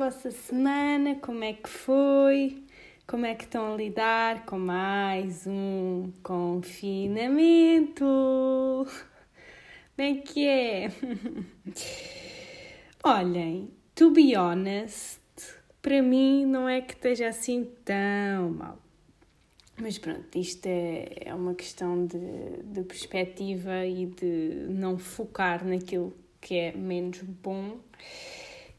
vossa semana? Como é que foi? Como é que estão a lidar com mais um confinamento? Bem que é? Olhem, to be honest, para mim não é que esteja assim tão mal. Mas pronto, isto é, é uma questão de, de perspectiva e de não focar naquilo que é menos bom.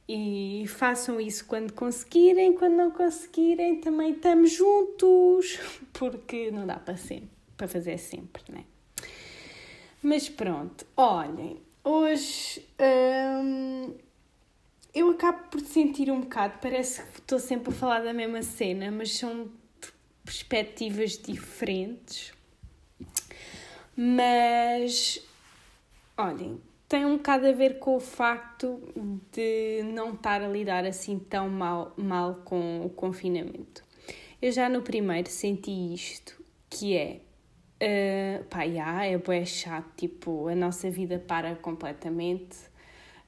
E façam isso quando conseguirem, quando não conseguirem, também estamos juntos, porque não dá para sempre, para fazer sempre, né? Mas pronto, olhem, hoje hum, eu acabo por sentir um bocado, parece que estou sempre a falar da mesma cena, mas são perspectivas diferentes. Mas, olhem, tem um bocado a ver com o facto de não estar a lidar assim tão mal, mal com o confinamento. Eu já no primeiro senti isto, que é, uh, pá, é bué chato, tipo, a nossa vida para completamente.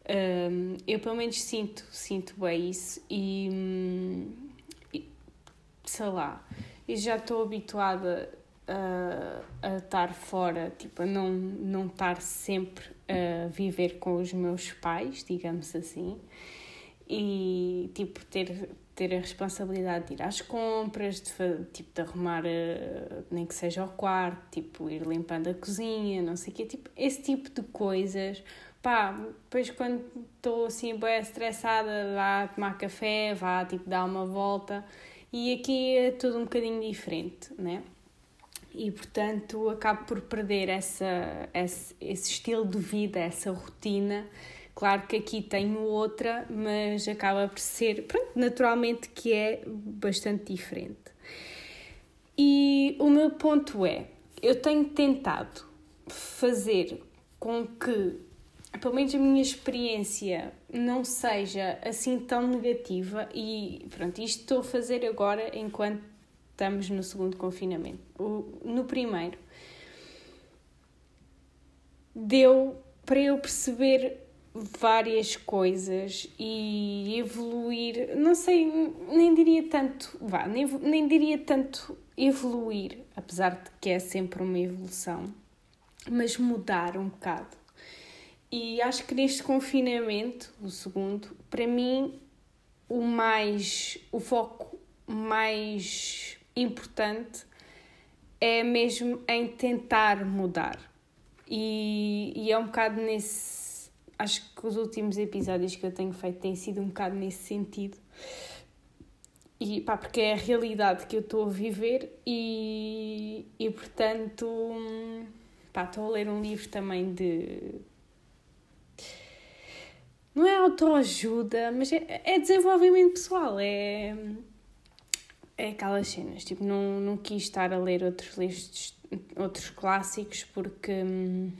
Um, eu pelo menos sinto, sinto bem isso e, hum, e sei lá, e já estou habituada a, a estar fora, tipo, a não, não estar sempre viver com os meus pais, digamos assim, e tipo, ter, ter a responsabilidade de ir às compras, de, tipo, de arrumar, eh, nem que seja o quarto, tipo, ir limpando a cozinha, não sei o quê, tipo, esse tipo de coisas. Pá, depois quando estou assim bem estressada, vá tomar café, vá tipo dar uma volta e aqui é tudo um bocadinho diferente, né? E portanto acabo por perder essa, esse, esse estilo de vida, essa rotina. Claro que aqui tenho outra, mas acaba por ser, pronto, naturalmente que é bastante diferente. E o meu ponto é, eu tenho tentado fazer com que pelo menos a minha experiência não seja assim tão negativa e pronto, isto estou a fazer agora enquanto estamos no segundo confinamento. O, no primeiro. Deu para eu perceber várias coisas e evoluir, não sei, nem diria tanto, vá, nem, nem diria tanto evoluir, apesar de que é sempre uma evolução, mas mudar um bocado. E acho que neste confinamento, o segundo, para mim o mais o foco mais importante é mesmo em tentar mudar. E, e é um bocado nesse. Acho que os últimos episódios que eu tenho feito têm sido um bocado nesse sentido. E pá, porque é a realidade que eu estou a viver e, e portanto, estou a ler um livro também de não é autoajuda, mas é, é desenvolvimento pessoal, é, é aquelas cenas, tipo, não, não quis estar a ler outros livros, outros clássicos, porque hum,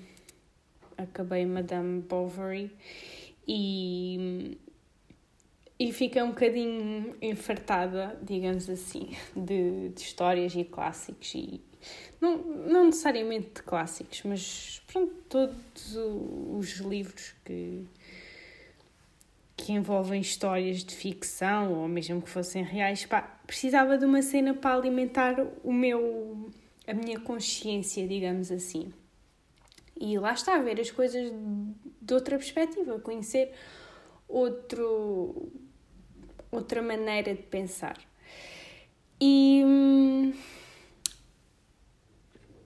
acabei Madame Bovary e, e fiquei um bocadinho enfartada, digamos assim, de, de histórias e clássicos e não, não necessariamente de clássicos, mas pronto, todos os livros que que envolvem histórias de ficção ou mesmo que fossem reais, pá, precisava de uma cena para alimentar o meu a minha consciência, digamos assim. E lá está, a ver as coisas de outra perspectiva, conhecer outro, outra maneira de pensar. E,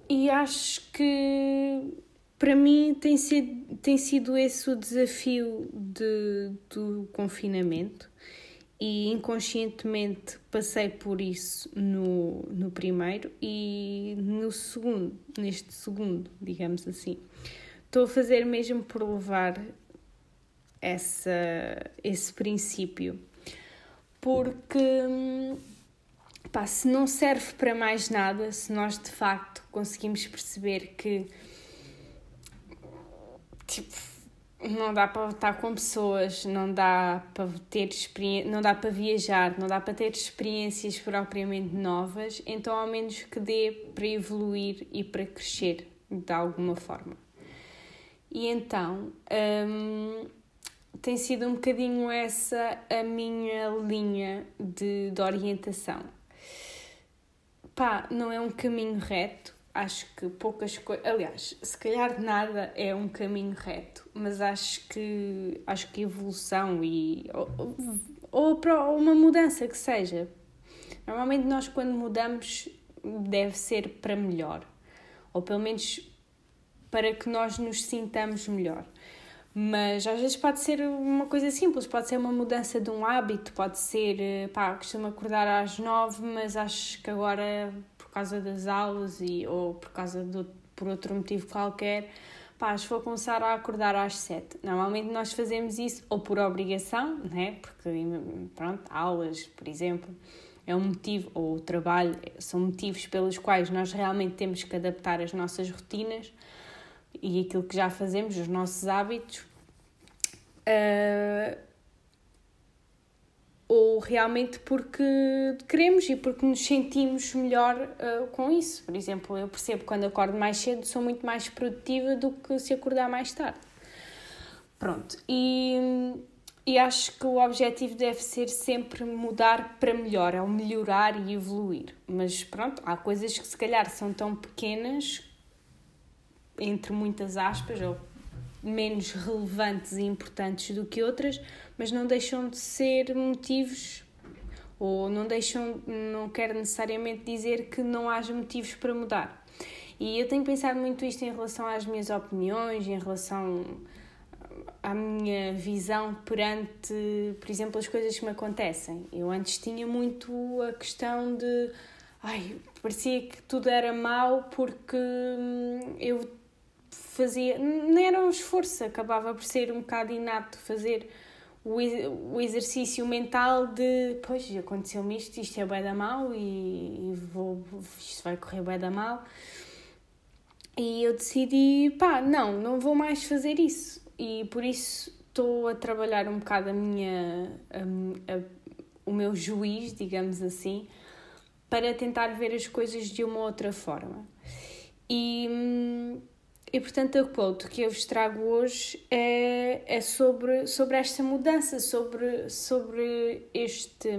e acho que para mim tem sido, tem sido esse o desafio de, do confinamento e inconscientemente passei por isso no, no primeiro e no segundo, neste segundo, digamos assim. Estou a fazer mesmo por levar essa, esse princípio, porque pá, se não serve para mais nada, se nós de facto conseguimos perceber que tipo, não dá para estar com pessoas, não dá para ter não dá para viajar, não dá para ter experiências propriamente novas, então ao menos que dê para evoluir e para crescer de alguma forma. E então hum, tem sido um bocadinho essa a minha linha de, de orientação. Pá, não é um caminho reto, acho que poucas coisas. Aliás, se calhar nada é um caminho reto, mas acho que acho que evolução e. ou, ou, ou uma mudança que seja. Normalmente nós quando mudamos deve ser para melhor. Ou pelo menos para que nós nos sintamos melhor. Mas às vezes pode ser uma coisa simples, pode ser uma mudança de um hábito, pode ser, eh, pá, costumo acordar às nove, mas acho que agora, causa das aulas e, ou por causa de, por outro motivo qualquer, pá, vou começar a acordar às sete. Normalmente nós fazemos isso ou por obrigação, né? Porque, pronto, aulas, por exemplo, é um motivo, ou o trabalho, são motivos pelos quais nós realmente temos que adaptar as nossas rotinas e aquilo que já fazemos, os nossos hábitos, uh, ou realmente porque queremos e porque nos sentimos melhor uh, com isso. Por exemplo, eu percebo que quando acordo mais cedo sou muito mais produtiva do que se acordar mais tarde. Pronto, e, e acho que o objetivo deve ser sempre mudar para melhor, é o melhorar e evoluir. Mas pronto, há coisas que se calhar são tão pequenas entre muitas aspas, ou menos relevantes e importantes do que outras, mas não deixam de ser motivos ou não deixam, não quer necessariamente dizer que não haja motivos para mudar. E eu tenho pensado muito isto em relação às minhas opiniões, em relação à minha visão perante, por exemplo, as coisas que me acontecem. Eu antes tinha muito a questão de ai, parecia que tudo era mau porque hum, eu fazia, nem era um esforço, acabava por ser um bocado inato fazer o, o exercício mental de, pois, aconteceu-me isto, isto é bem da mal e, e vou, isto vai correr bem da mal. E eu decidi, pá, não, não vou mais fazer isso. E por isso estou a trabalhar um bocado a minha, a, a, o meu juiz, digamos assim, para tentar ver as coisas de uma outra forma. E hum, e portanto a quote que eu vos trago hoje é, é sobre, sobre esta mudança, sobre, sobre este,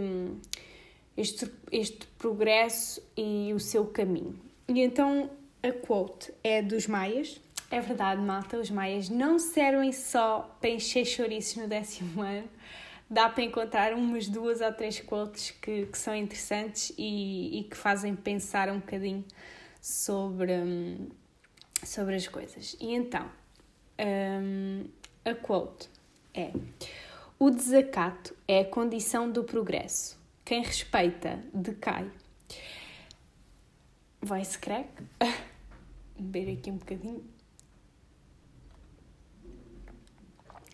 este, este progresso e o seu caminho. E então a quote é dos Maias. É verdade, malta, os Maias não servem só para encher chouriços no décimo ano. Dá para encontrar umas duas ou três quotes que, que são interessantes e, e que fazem pensar um bocadinho sobre hum, sobre as coisas. E então, um, a quote é: O desacato é a condição do progresso. Quem respeita decai. Voice crack. Beber aqui um bocadinho.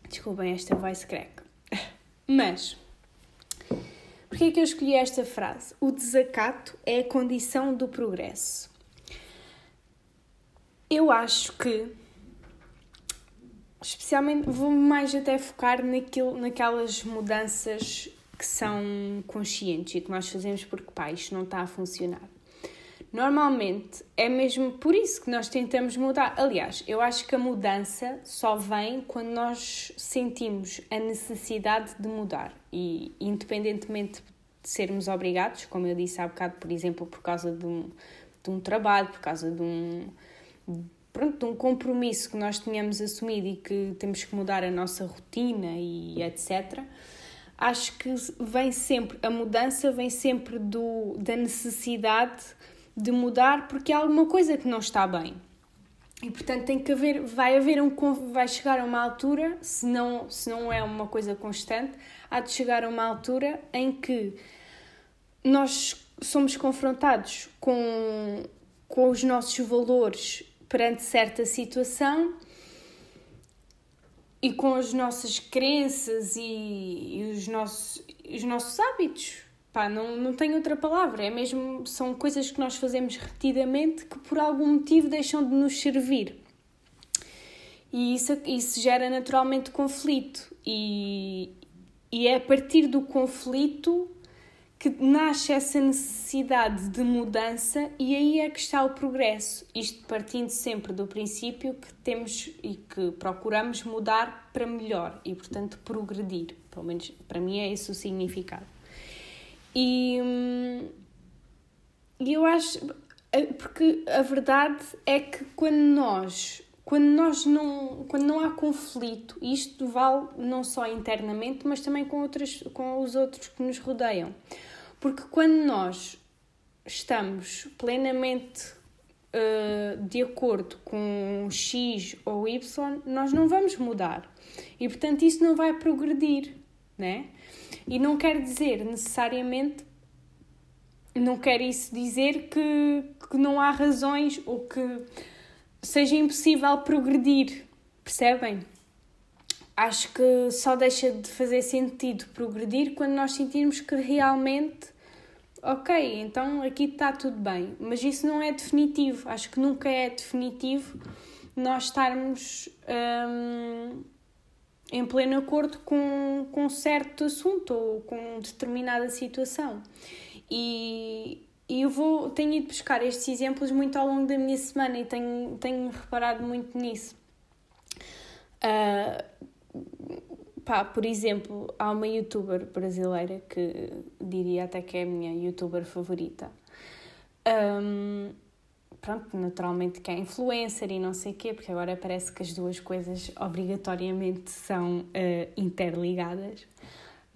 Desculpem esta voice crack. Mas, porquê é que eu escolhi esta frase? O desacato é a condição do progresso. Eu acho que, especialmente, vou mais até focar naquilo, naquelas mudanças que são conscientes e que nós fazemos porque, pá, isto não está a funcionar. Normalmente é mesmo por isso que nós tentamos mudar. Aliás, eu acho que a mudança só vem quando nós sentimos a necessidade de mudar e, independentemente de sermos obrigados, como eu disse há bocado, por exemplo, por causa de um, de um trabalho, por causa de um, pronto, de um compromisso que nós tínhamos assumido e que temos que mudar a nossa rotina e etc. Acho que vem sempre, a mudança vem sempre do, da necessidade de mudar porque há alguma coisa que não está bem. E portanto tem que haver, vai haver um vai chegar a uma altura, se não, se não é uma coisa constante, há de chegar a uma altura em que nós somos confrontados com, com os nossos valores perante certa situação e com as nossas crenças e, e os, nossos, os nossos hábitos. Pá, não, não tenho outra palavra, é mesmo, são coisas que nós fazemos repetidamente que por algum motivo deixam de nos servir. E isso, isso gera naturalmente conflito. E, e é a partir do conflito que nasce essa necessidade de mudança e aí é que está o progresso. Isto partindo sempre do princípio que temos e que procuramos mudar para melhor e, portanto, progredir. Pelo menos para mim é esse o significado. E, hum, eu acho. Eh, porque a verdade é que quando nós quando nós não quando não há conflito isto vale não só internamente mas também com outras com os outros que nos rodeiam porque quando nós estamos plenamente uh, de acordo com X ou Y, nós não vamos mudar. E portanto isso não vai progredir, né? E não quer dizer necessariamente, não quer isso dizer que, que não há razões ou que seja impossível progredir, percebem? Acho que só deixa de fazer sentido progredir quando nós sentirmos que realmente ok, então aqui está tudo bem, mas isso não é definitivo. Acho que nunca é definitivo nós estarmos hum, em pleno acordo com, com um certo assunto ou com determinada situação. E, e eu vou, tenho ido buscar estes exemplos muito ao longo da minha semana e tenho, tenho reparado muito nisso. Uh, pá, por exemplo, há uma youtuber brasileira que diria até que é a minha youtuber favorita. Um, pronto, naturalmente que é influencer e não sei o quê, porque agora parece que as duas coisas obrigatoriamente são uh, interligadas.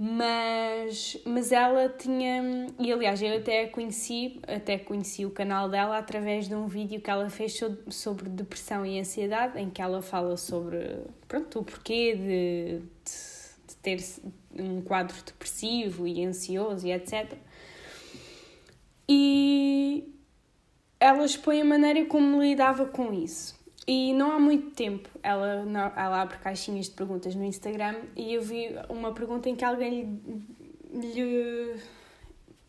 Mas, mas ela tinha, e aliás eu até a conheci, até conheci o canal dela através de um vídeo que ela fez sobre depressão e ansiedade, em que ela fala sobre pronto, o porquê de, de, de ter um quadro depressivo e ansioso e etc. E ela expõe a maneira como lidava com isso. E não há muito tempo ela, ela abre caixinhas de perguntas no Instagram e eu vi uma pergunta em que alguém lhe, lhe,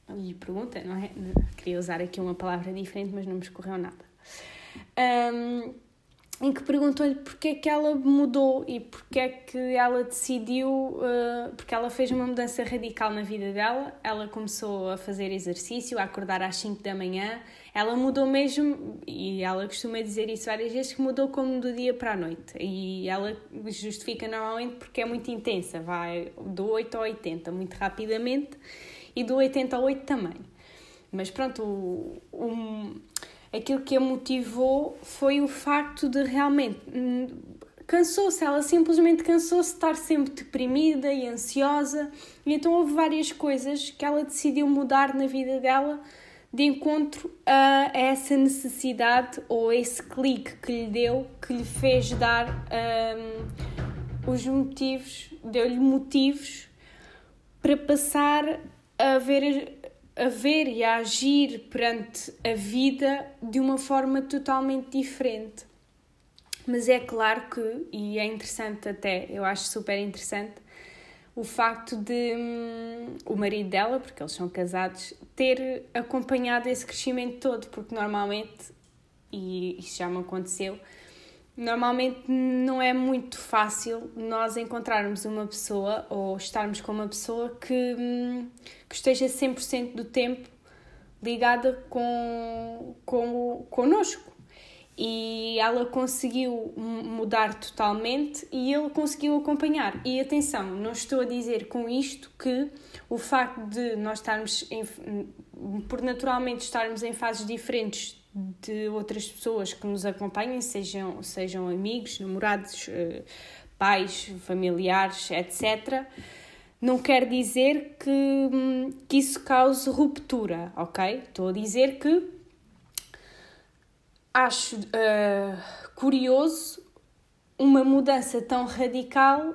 lhe pergunta, não é? Queria usar aqui uma palavra diferente, mas não me escorreu nada. Um, em que perguntou-lhe porque é que ela mudou e porque é que ela decidiu, uh, porque ela fez uma mudança radical na vida dela. Ela começou a fazer exercício, a acordar às 5 da manhã. Ela mudou mesmo, e ela costuma dizer isso várias vezes, que mudou como do dia para a noite. E ela justifica normalmente porque é muito intensa, vai do 8 ao 80 muito rapidamente e do 80 ao 8 também. Mas pronto, o, o aquilo que a motivou foi o facto de realmente hum, cansou-se, ela simplesmente cansou-se de estar sempre deprimida e ansiosa, e então houve várias coisas que ela decidiu mudar na vida dela de encontro a essa necessidade ou esse clique que lhe deu, que lhe fez dar um, os motivos, deu-lhe motivos para passar a ver a ver e a agir perante a vida de uma forma totalmente diferente. Mas é claro que, e é interessante até, eu acho super interessante, o facto de hum, o marido dela, porque eles são casados, ter acompanhado esse crescimento todo, porque normalmente, e isso já me aconteceu, Normalmente não é muito fácil nós encontrarmos uma pessoa ou estarmos com uma pessoa que, hum, que esteja 100% do tempo ligada com, com connosco. E ela conseguiu mudar totalmente e ele conseguiu acompanhar. E atenção, não estou a dizer com isto que o facto de nós estarmos, em, por naturalmente estarmos em fases diferentes de outras pessoas que nos acompanhem, sejam, sejam amigos, namorados, eh, pais, familiares, etc., não quer dizer que, hum, que isso cause ruptura, ok? Estou a dizer que acho uh, curioso uma mudança tão radical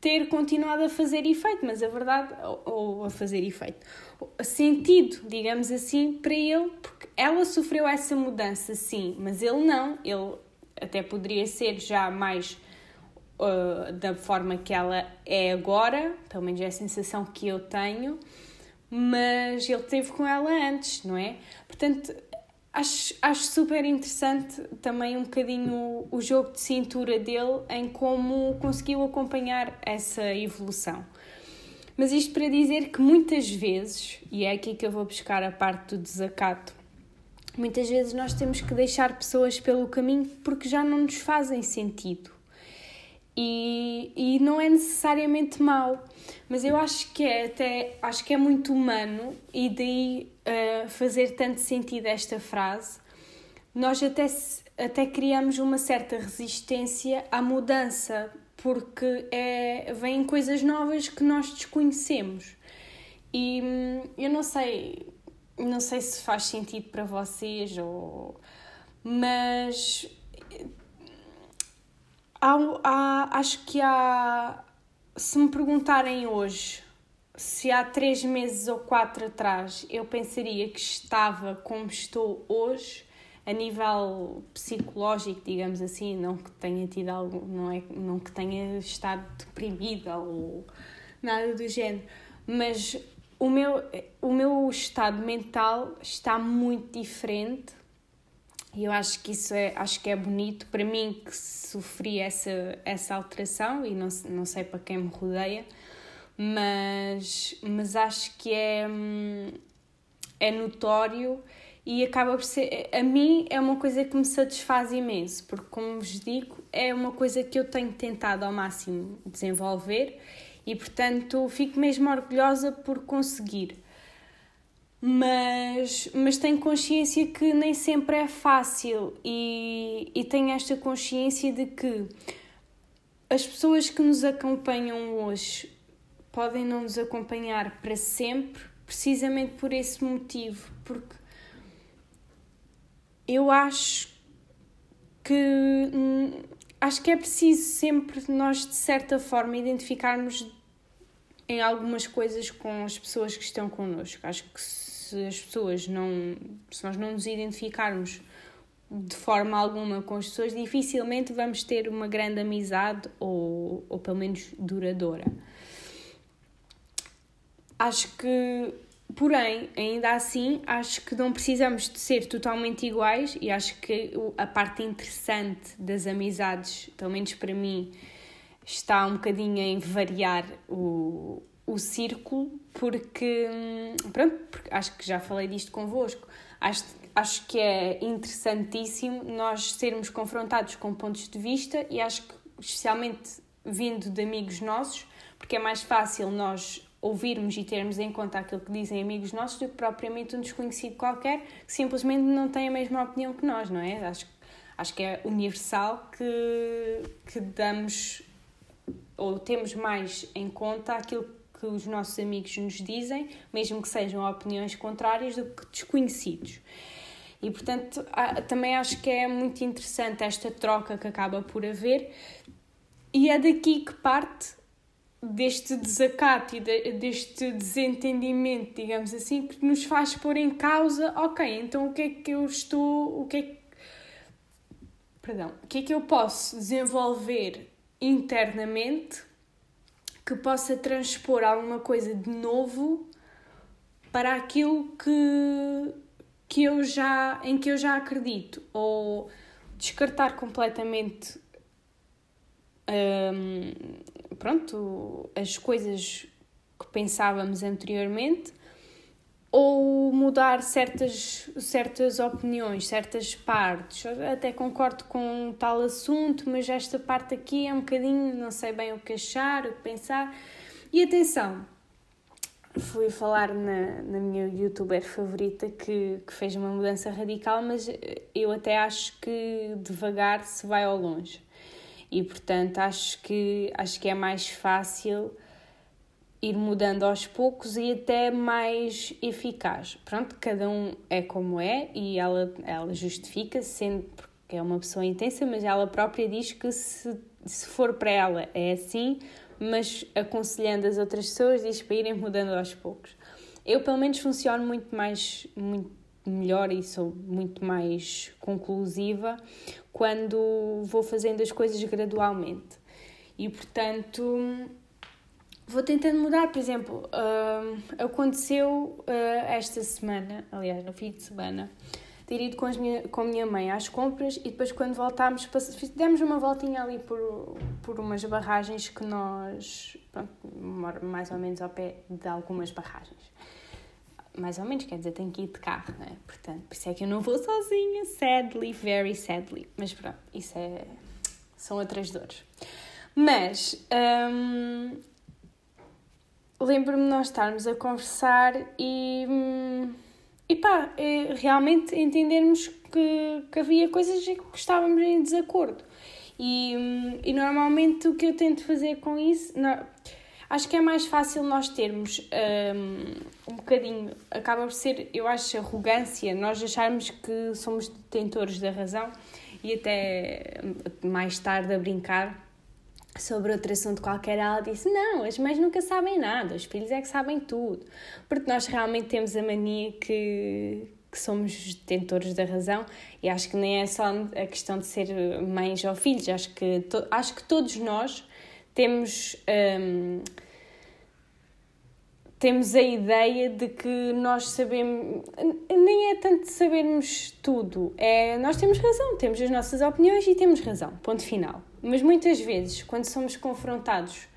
ter continuado a fazer efeito, mas a verdade, ou, ou a fazer efeito, sentido, digamos assim, para ele, porque ela sofreu essa mudança, sim, mas ele não, ele até poderia ser já mais uh, da forma que ela é agora, pelo menos é a sensação que eu tenho, mas ele teve com ela antes, não é? Portanto, acho, acho super interessante também um bocadinho o, jogo de cintura dele em como conseguiu acompanhar essa evolução. Mas isto para dizer que muitas vezes, e é aqui que eu vou buscar a parte do desacato, muitas vezes nós temos que deixar pessoas pelo caminho porque já não nos fazem sentido. E, e não é necessariamente mau, mas eu acho que é até acho que é muito humano e daí uh, fazer tanto sentido esta frase. Nós até, até criamos uma certa resistência à mudança, porque é, vêm coisas novas que nós desconhecemos. E hum, eu não sei, não sei se faz sentido para vocês, ou, mas há, há, acho que há. Se me perguntarem hoje se há três meses ou quatro atrás eu pensaria que estava como estou hoje, a nível psicológico, digamos assim, não que tenha tido algo, não é, não que tenha estado deprimida ou nada do género, mas o meu, o meu estado mental está muito diferente e eu acho que isso é, acho que é bonito para mim que sofri essa, essa alteração e não, não sei para quem me rodeia, mas, mas acho que é, hum, é notório e acaba por ser. A mim é uma coisa que me satisfaz imenso, porque, como vos digo, é uma coisa que eu tenho tentado ao máximo desenvolver e, portanto, fico mesmo orgulhosa por conseguir. Mas, mas tenho consciência que nem sempre é fácil e, e tenho esta consciência de que as pessoas que nos acompanham hoje podem não nos acompanhar para sempre, precisamente por esse motivo, porque eu acho que acho que é preciso sempre nós de certa forma identificarmos em algumas coisas com as pessoas que estão connosco. Acho que se as pessoas não se nós não nos identificarmos de forma alguma com as pessoas, dificilmente vamos ter uma grande amizade ou, ou pelo menos duradoura. Acho que Porém, ainda assim, acho que não precisamos de ser totalmente iguais e acho que a parte interessante das amizades, pelo menos para mim, está um bocadinho em variar o, o círculo, porque, hum, pronto, porque acho que já falei disto convosco. Acho, acho que é interessantíssimo nós sermos confrontados com pontos de vista e acho que, especialmente vindo de amigos nossos, porque é mais fácil nós ouvirmos e termos em conta aquilo que dizem amigos nossos do que propriamente um desconhecido qualquer que simplesmente não tem a mesma opinião que nós, não é? Acho, acho que é universal que, que damos ou temos mais em conta aquilo que os nossos amigos nos dizem, mesmo que sejam opiniões contrárias, do que desconhecidos. E portanto, também acho que é muito interessante esta troca que acaba por haver, e é daqui que parte deste desacato e de, deste desentendimento, digamos assim, que nos faz pôr em causa, ok, então o que é que eu estou, o que é que, perdão, o que é que eu posso desenvolver internamente que possa transpor alguma coisa de novo para aquilo que, que eu já, em que eu já acredito, ou descartar completamente hum, pronto, as coisas que pensávamos anteriormente ou mudar certas, certas opiniões, certas partes. até concordo com tal assunto, mas esta parte aqui é um bocadinho, não sei bem o que achar, o que pensar. E atenção, fui falar na, na minha youtuber favorita que, que fez uma mudança radical, mas eu até acho que devagar se vai ao longe e portanto acho que, acho que é mais fácil ir mudando aos poucos e até mais eficaz. Pronto, cada um é como é e ela, ela justifica, sendo porque é uma pessoa intensa, mas ela própria diz que se, se for para ela é assim, mas aconselhando as outras pessoas diz para irem mudando aos poucos. Eu pelo menos funciono muito mais, muito melhor e sou muito mais conclusiva quando vou fazendo as coisas gradualmente. E portanto, vou tentando mudar. Por exemplo, uh, aconteceu uh, esta semana, aliás, no fim de semana, ter ido com, as minha, com a minha mãe às compras e depois quando voltámos demos uma voltinha ali por, por umas barragens que nós pronto, mais ou menos ao pé de algumas barragens mais ou menos, quer dizer, tenho que ir de carro, né? Portanto, por isso é que eu não vou sozinha, sadly, very sadly. Mas pronto, isso é. são outras dores. Mas. Hum, lembro-me nós estarmos a conversar e. Hum, e pá, é, realmente entendermos que, que havia coisas que estávamos em desacordo. E, hum, e normalmente o que eu tento fazer com isso. Não, Acho que é mais fácil nós termos um, um bocadinho, acaba por ser, eu acho, arrogância, nós acharmos que somos detentores da razão e até mais tarde a brincar sobre outro assunto qualquer, ela disse: Não, as mães nunca sabem nada, os filhos é que sabem tudo. Porque nós realmente temos a mania que, que somos detentores da razão e acho que nem é só a questão de ser mães ou filhos, acho que, to, acho que todos nós temos. Um, temos a ideia de que nós sabemos, nem é tanto sabermos tudo, é nós temos razão, temos as nossas opiniões e temos razão, ponto final. Mas muitas vezes, quando somos confrontados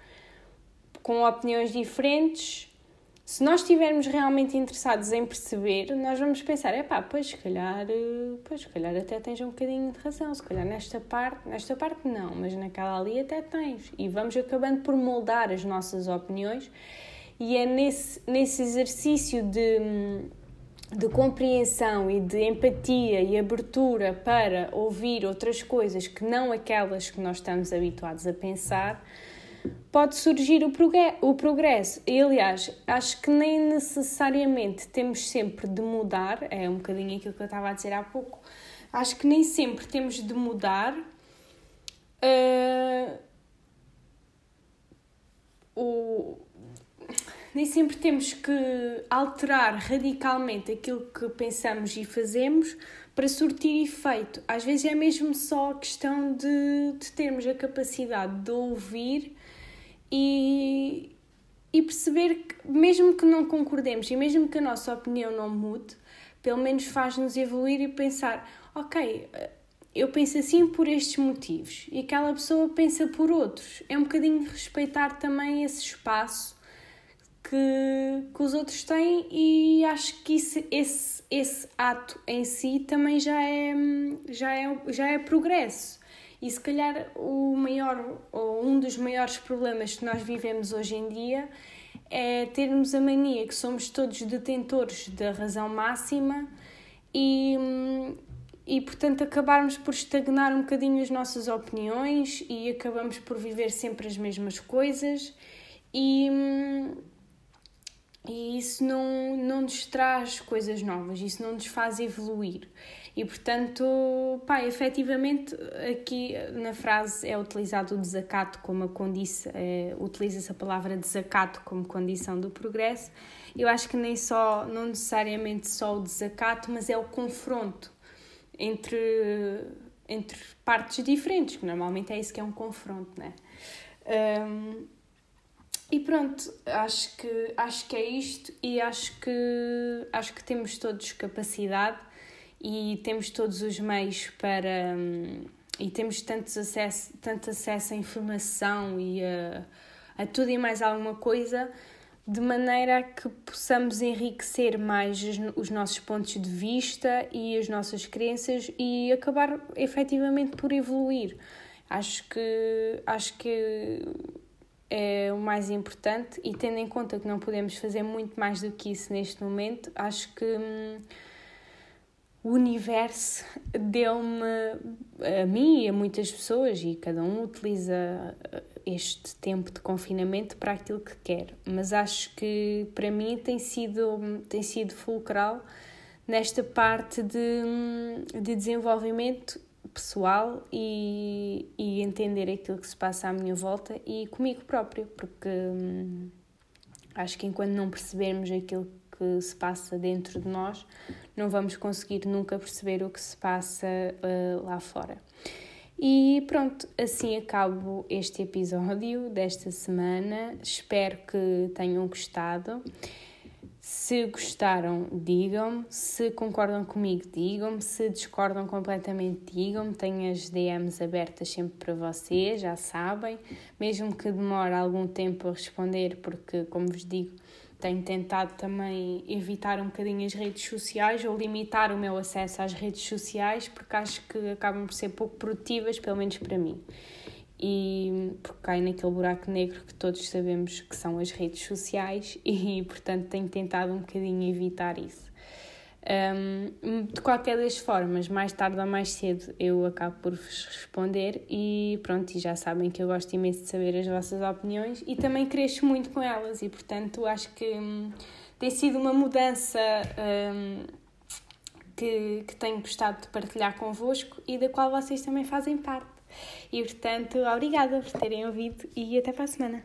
com opiniões diferentes, se nós estivermos realmente interessados em perceber, nós vamos pensar, é pá, pois se calhar, pois se calhar até tens um bocadinho de razão, se calhar nesta parte, nesta parte não, mas naquela ali até tens. E vamos acabando por moldar as nossas opiniões e é nesse, nesse exercício de, de compreensão e de empatia e abertura para ouvir outras coisas que não aquelas que nós estamos habituados a pensar pode surgir o progresso. E, aliás, acho que nem necessariamente temos sempre de mudar, é um bocadinho aquilo que eu estava a dizer há pouco, acho que nem sempre temos de mudar uh, o, nem sempre temos que alterar radicalmente aquilo que pensamos e fazemos para surtir efeito. Às vezes é mesmo só questão de, de termos a capacidade de ouvir e, e perceber que, mesmo que não concordemos e mesmo que a nossa opinião não mude, pelo menos faz-nos evoluir e pensar: ok, eu penso assim por estes motivos e aquela pessoa pensa por outros. É um bocadinho respeitar também esse espaço que, que os outros têm e acho que isso, esse, esse ato em si também já é, já é, já é progresso. E se calhar o maior, ou um dos maiores problemas que nós vivemos hoje em dia é termos a mania que somos todos detentores da razão máxima e, e portanto acabarmos por estagnar um bocadinho as nossas opiniões e acabamos por viver sempre as mesmas coisas e, e isso não, não nos traz coisas novas, isso não nos faz evoluir. E portanto, pá, efetivamente, aqui na frase é utilizado o desacato como a condição, é, utiliza-se a palavra desacato como condição do progresso. Eu acho que nem só, não necessariamente só o desacato, mas é o confronto entre, entre partes diferentes, que normalmente é isso que é um confronto, né? Um, e pronto, acho que, acho que é isto e acho que, acho que temos todos capacidade e temos todos os meios para. e temos tantos acesso, tanto acesso à informação e a, a tudo e mais alguma coisa, de maneira a que possamos enriquecer mais os, os nossos pontos de vista e as nossas crenças e acabar efetivamente por evoluir. Acho que, acho que é o mais importante e tendo em conta que não podemos fazer muito mais do que isso neste momento, acho que hum, o universo deu-me a mim e a muitas pessoas e cada um utiliza uh, este tempo de confinamento para aquilo que quer, mas acho que para mim tem sido tem sido fulcral nesta parte de, hum, de desenvolvimento pessoal e, e entender aquilo que se passa à minha volta e comigo próprio, porque hum, acho que enquanto não percebermos aquilo que se passa dentro de nós, não vamos conseguir nunca perceber o que se passa uh, lá fora. E pronto, assim acabo este episódio desta semana. Espero que tenham gostado. Se gostaram, digam-me. Se concordam comigo, digam-me. Se discordam completamente, digam-me. Tenho as DMs abertas sempre para vocês, já sabem. Mesmo que demore algum tempo a responder, porque, como vos digo, tenho tentado também evitar um bocadinho as redes sociais ou limitar o meu acesso às redes sociais, porque acho que acabam por ser pouco produtivas, pelo menos para mim e porque cai naquele buraco negro que todos sabemos que são as redes sociais e portanto tenho tentado um bocadinho evitar isso. Um, de qualquer das formas, mais tarde ou mais cedo eu acabo por vos responder e pronto, e já sabem que eu gosto imenso de saber as vossas opiniões e também cresço muito com elas e portanto acho que hum, tem sido uma mudança hum, que, que tenho gostado de partilhar convosco e da qual vocês também fazem parte. E portanto, obrigada por terem ouvido e até para a semana.